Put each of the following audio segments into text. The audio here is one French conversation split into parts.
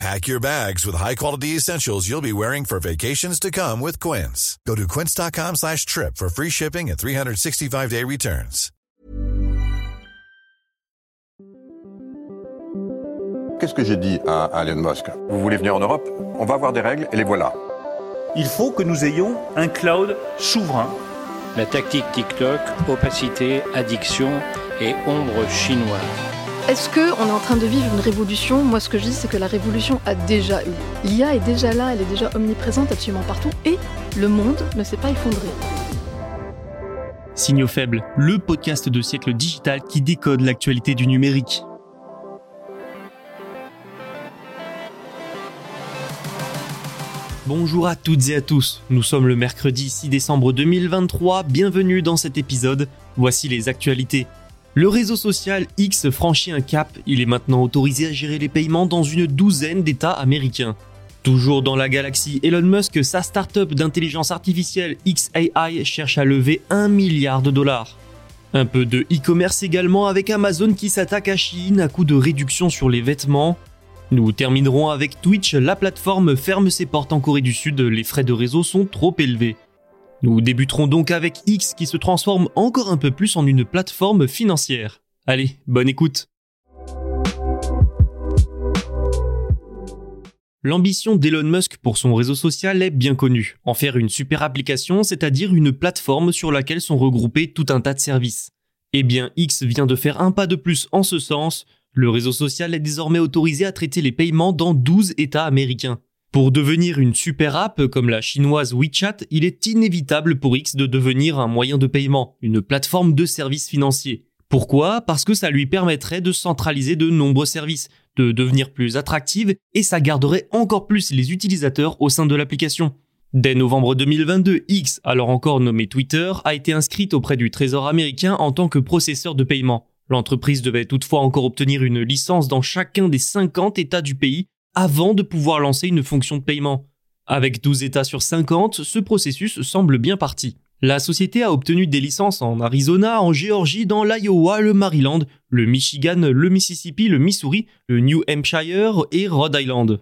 Pack your bags with high-quality essentials you'll be wearing for vacations to come with Quince. Go to quince.com slash trip for free shipping and 365-day returns. Qu'est-ce que j'ai dit à, à Elon Musk? Vous voulez venir en Europe? On va avoir des règles et les voilà. Il faut que nous ayons un cloud souverain. La tactique TikTok, opacité, addiction et ombre chinoise. Est-ce qu'on est en train de vivre une révolution? Moi, ce que je dis, c'est que la révolution a déjà eu. L'IA est déjà là, elle est déjà omniprésente absolument partout, et le monde ne s'est pas effondré. Signaux faibles, le podcast de siècle digital qui décode l'actualité du numérique. Bonjour à toutes et à tous, nous sommes le mercredi 6 décembre 2023, bienvenue dans cet épisode, voici les actualités. Le réseau social X franchit un cap, il est maintenant autorisé à gérer les paiements dans une douzaine d'États américains. Toujours dans la galaxie, Elon Musk, sa start-up d'intelligence artificielle XAI cherche à lever 1 milliard de dollars. Un peu de e-commerce également avec Amazon qui s'attaque à Chine à coup de réduction sur les vêtements. Nous terminerons avec Twitch, la plateforme ferme ses portes en Corée du Sud, les frais de réseau sont trop élevés. Nous débuterons donc avec X qui se transforme encore un peu plus en une plateforme financière. Allez, bonne écoute L'ambition d'Elon Musk pour son réseau social est bien connue, en faire une super application, c'est-à-dire une plateforme sur laquelle sont regroupés tout un tas de services. Eh bien, X vient de faire un pas de plus en ce sens, le réseau social est désormais autorisé à traiter les paiements dans 12 États américains. Pour devenir une super app comme la chinoise WeChat, il est inévitable pour X de devenir un moyen de paiement, une plateforme de services financiers. Pourquoi? Parce que ça lui permettrait de centraliser de nombreux services, de devenir plus attractive et ça garderait encore plus les utilisateurs au sein de l'application. Dès novembre 2022, X, alors encore nommé Twitter, a été inscrite auprès du Trésor américain en tant que processeur de paiement. L'entreprise devait toutefois encore obtenir une licence dans chacun des 50 États du pays avant de pouvoir lancer une fonction de paiement. Avec 12 États sur 50, ce processus semble bien parti. La société a obtenu des licences en Arizona, en Géorgie, dans l'Iowa, le Maryland, le Michigan, le Mississippi, le Missouri, le New Hampshire et Rhode Island.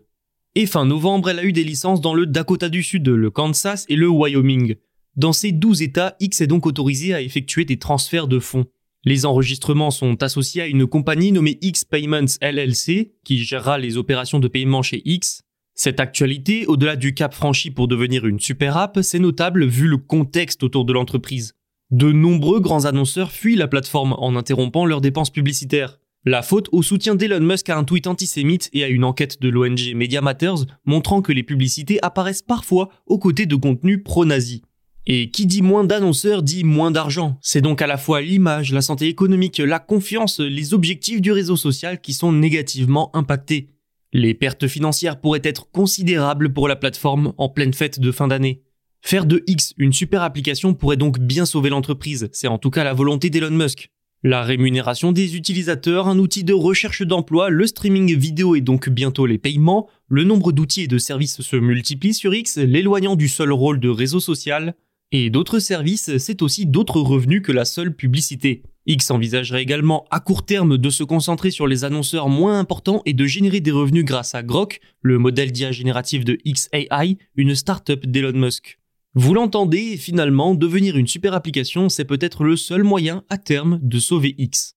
Et fin novembre, elle a eu des licences dans le Dakota du Sud, le Kansas et le Wyoming. Dans ces 12 États, X est donc autorisé à effectuer des transferts de fonds. Les enregistrements sont associés à une compagnie nommée X Payments LLC, qui gérera les opérations de paiement chez X. Cette actualité, au-delà du cap franchi pour devenir une super app, c'est notable vu le contexte autour de l'entreprise. De nombreux grands annonceurs fuient la plateforme en interrompant leurs dépenses publicitaires. La faute au soutien d'Elon Musk à un tweet antisémite et à une enquête de l'ONG Media Matters montrant que les publicités apparaissent parfois aux côtés de contenus pro-nazis. Et qui dit moins d'annonceurs dit moins d'argent. C'est donc à la fois l'image, la santé économique, la confiance, les objectifs du réseau social qui sont négativement impactés. Les pertes financières pourraient être considérables pour la plateforme en pleine fête de fin d'année. Faire de X une super application pourrait donc bien sauver l'entreprise, c'est en tout cas la volonté d'Elon Musk. La rémunération des utilisateurs, un outil de recherche d'emploi, le streaming vidéo et donc bientôt les paiements, le nombre d'outils et de services se multiplie sur X, l'éloignant du seul rôle de réseau social, et d'autres services, c'est aussi d'autres revenus que la seule publicité. X envisagerait également à court terme de se concentrer sur les annonceurs moins importants et de générer des revenus grâce à Grok, le modèle d'IA génératif de XAI, une start-up d'Elon Musk. Vous l'entendez, finalement, devenir une super application, c'est peut-être le seul moyen à terme de sauver X.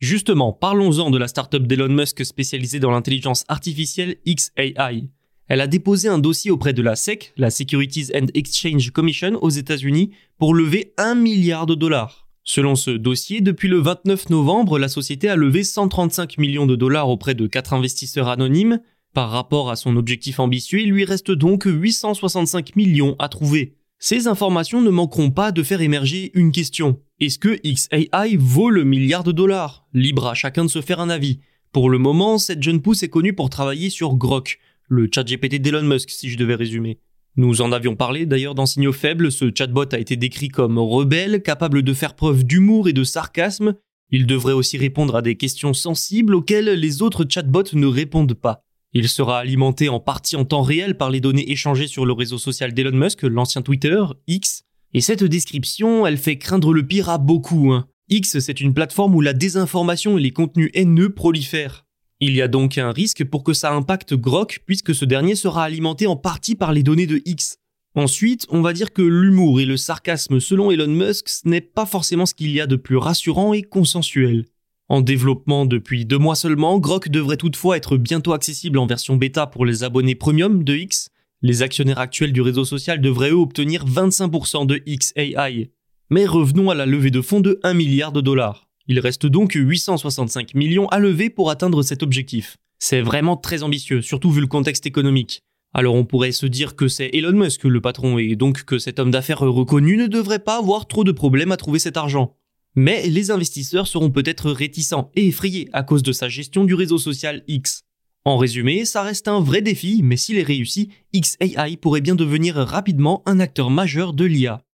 Justement, parlons-en de la start-up d'Elon Musk spécialisée dans l'intelligence artificielle XAI. Elle a déposé un dossier auprès de la SEC, la Securities and Exchange Commission aux États-Unis, pour lever 1 milliard de dollars. Selon ce dossier, depuis le 29 novembre, la société a levé 135 millions de dollars auprès de quatre investisseurs anonymes. Par rapport à son objectif ambitieux, il lui reste donc 865 millions à trouver. Ces informations ne manqueront pas de faire émerger une question. Est-ce que XAI vaut le milliard de dollars? Libre à chacun de se faire un avis. Pour le moment, cette jeune pousse est connue pour travailler sur Grok, le chat GPT d'Elon Musk si je devais résumer. Nous en avions parlé d'ailleurs dans Signaux Faibles, ce chatbot a été décrit comme rebelle, capable de faire preuve d'humour et de sarcasme. Il devrait aussi répondre à des questions sensibles auxquelles les autres chatbots ne répondent pas. Il sera alimenté en partie en temps réel par les données échangées sur le réseau social d'Elon Musk, l'ancien Twitter, X. Et cette description, elle fait craindre le pire à beaucoup. Hein. X, c'est une plateforme où la désinformation et les contenus haineux prolifèrent. Il y a donc un risque pour que ça impacte Grok puisque ce dernier sera alimenté en partie par les données de X. Ensuite, on va dire que l'humour et le sarcasme selon Elon Musk, ce n'est pas forcément ce qu'il y a de plus rassurant et consensuel. En développement depuis deux mois seulement, Grok devrait toutefois être bientôt accessible en version bêta pour les abonnés premium de X. Les actionnaires actuels du réseau social devraient eux obtenir 25% de XAI. Mais revenons à la levée de fonds de 1 milliard de dollars. Il reste donc 865 millions à lever pour atteindre cet objectif. C'est vraiment très ambitieux, surtout vu le contexte économique. Alors on pourrait se dire que c'est Elon Musk le patron et donc que cet homme d'affaires reconnu ne devrait pas avoir trop de problèmes à trouver cet argent. Mais les investisseurs seront peut-être réticents et effrayés à cause de sa gestion du réseau social X. En résumé, ça reste un vrai défi, mais s'il est réussi, XAI pourrait bien devenir rapidement un acteur majeur de l'IA.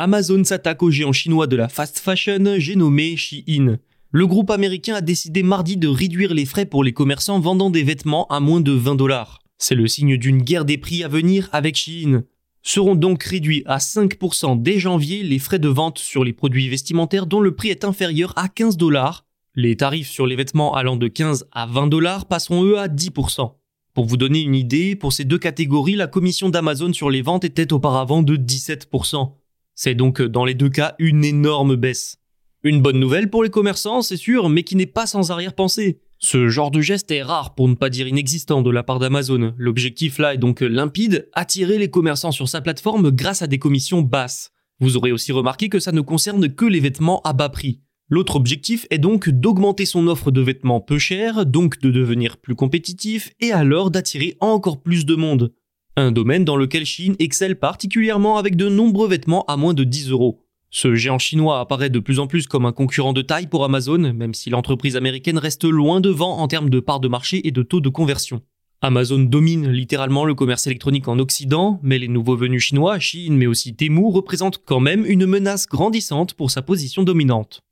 Amazon s'attaque au géant chinois de la fast fashion, j'ai nommé Shein. Le groupe américain a décidé mardi de réduire les frais pour les commerçants vendant des vêtements à moins de 20 dollars. C'est le signe d'une guerre des prix à venir avec Shein. Seront donc réduits à 5% dès janvier les frais de vente sur les produits vestimentaires dont le prix est inférieur à 15 dollars. Les tarifs sur les vêtements allant de 15 à 20 dollars passeront eux à 10%. Pour vous donner une idée, pour ces deux catégories, la commission d'Amazon sur les ventes était auparavant de 17%. C'est donc dans les deux cas une énorme baisse. Une bonne nouvelle pour les commerçants, c'est sûr, mais qui n'est pas sans arrière-pensée. Ce genre de geste est rare pour ne pas dire inexistant de la part d'Amazon. L'objectif là est donc limpide, attirer les commerçants sur sa plateforme grâce à des commissions basses. Vous aurez aussi remarqué que ça ne concerne que les vêtements à bas prix. L'autre objectif est donc d'augmenter son offre de vêtements peu chers, donc de devenir plus compétitif et alors d'attirer encore plus de monde un domaine dans lequel Chine excelle particulièrement avec de nombreux vêtements à moins de 10 euros. Ce géant chinois apparaît de plus en plus comme un concurrent de taille pour Amazon, même si l'entreprise américaine reste loin devant en termes de part de marché et de taux de conversion. Amazon domine littéralement le commerce électronique en Occident, mais les nouveaux venus chinois, Chine mais aussi Temu, représentent quand même une menace grandissante pour sa position dominante.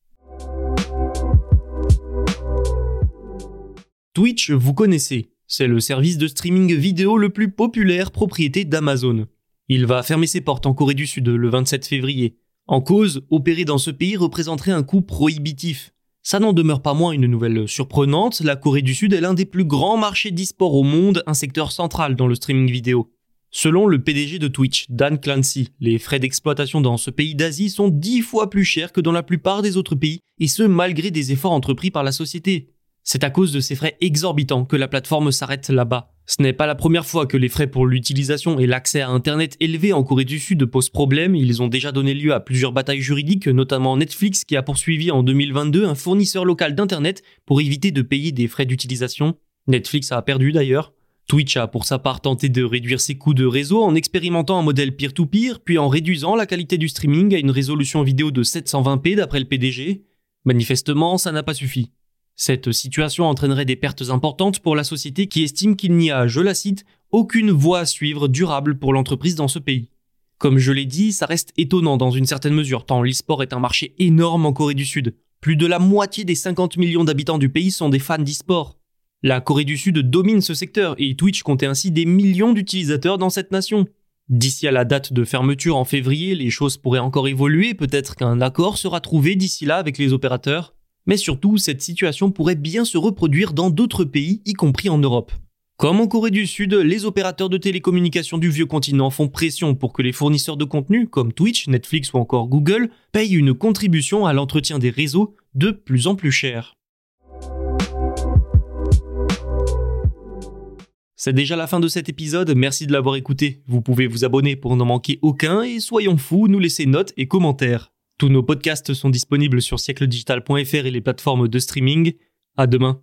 Twitch, vous connaissez. C'est le service de streaming vidéo le plus populaire propriété d'Amazon. Il va fermer ses portes en Corée du Sud le 27 février. En cause, opérer dans ce pays représenterait un coût prohibitif. Ça n'en demeure pas moins une nouvelle surprenante, la Corée du Sud est l'un des plus grands marchés d'e-sport au monde, un secteur central dans le streaming vidéo. Selon le PDG de Twitch, Dan Clancy, les frais d'exploitation dans ce pays d'Asie sont dix fois plus chers que dans la plupart des autres pays, et ce malgré des efforts entrepris par la société. C'est à cause de ces frais exorbitants que la plateforme s'arrête là-bas. Ce n'est pas la première fois que les frais pour l'utilisation et l'accès à Internet élevé en Corée du Sud posent problème, ils ont déjà donné lieu à plusieurs batailles juridiques, notamment Netflix qui a poursuivi en 2022 un fournisseur local d'Internet pour éviter de payer des frais d'utilisation. Netflix a perdu d'ailleurs. Twitch a pour sa part tenté de réduire ses coûts de réseau en expérimentant un modèle peer-to-peer, puis en réduisant la qualité du streaming à une résolution vidéo de 720p d'après le PDG. Manifestement, ça n'a pas suffi. Cette situation entraînerait des pertes importantes pour la société qui estime qu'il n'y a, je la cite, aucune voie à suivre durable pour l'entreprise dans ce pays. Comme je l'ai dit, ça reste étonnant dans une certaine mesure, tant l'e-sport est un marché énorme en Corée du Sud. Plus de la moitié des 50 millions d'habitants du pays sont des fans d'e-sport. La Corée du Sud domine ce secteur et Twitch comptait ainsi des millions d'utilisateurs dans cette nation. D'ici à la date de fermeture en février, les choses pourraient encore évoluer, peut-être qu'un accord sera trouvé d'ici là avec les opérateurs. Mais surtout, cette situation pourrait bien se reproduire dans d'autres pays, y compris en Europe. Comme en Corée du Sud, les opérateurs de télécommunications du vieux continent font pression pour que les fournisseurs de contenu, comme Twitch, Netflix ou encore Google, payent une contribution à l'entretien des réseaux de plus en plus cher. C'est déjà la fin de cet épisode, merci de l'avoir écouté. Vous pouvez vous abonner pour n'en manquer aucun et soyons fous, nous laisser notes et commentaires. Tous nos podcasts sont disponibles sur siècledigital.fr et les plateformes de streaming. À demain.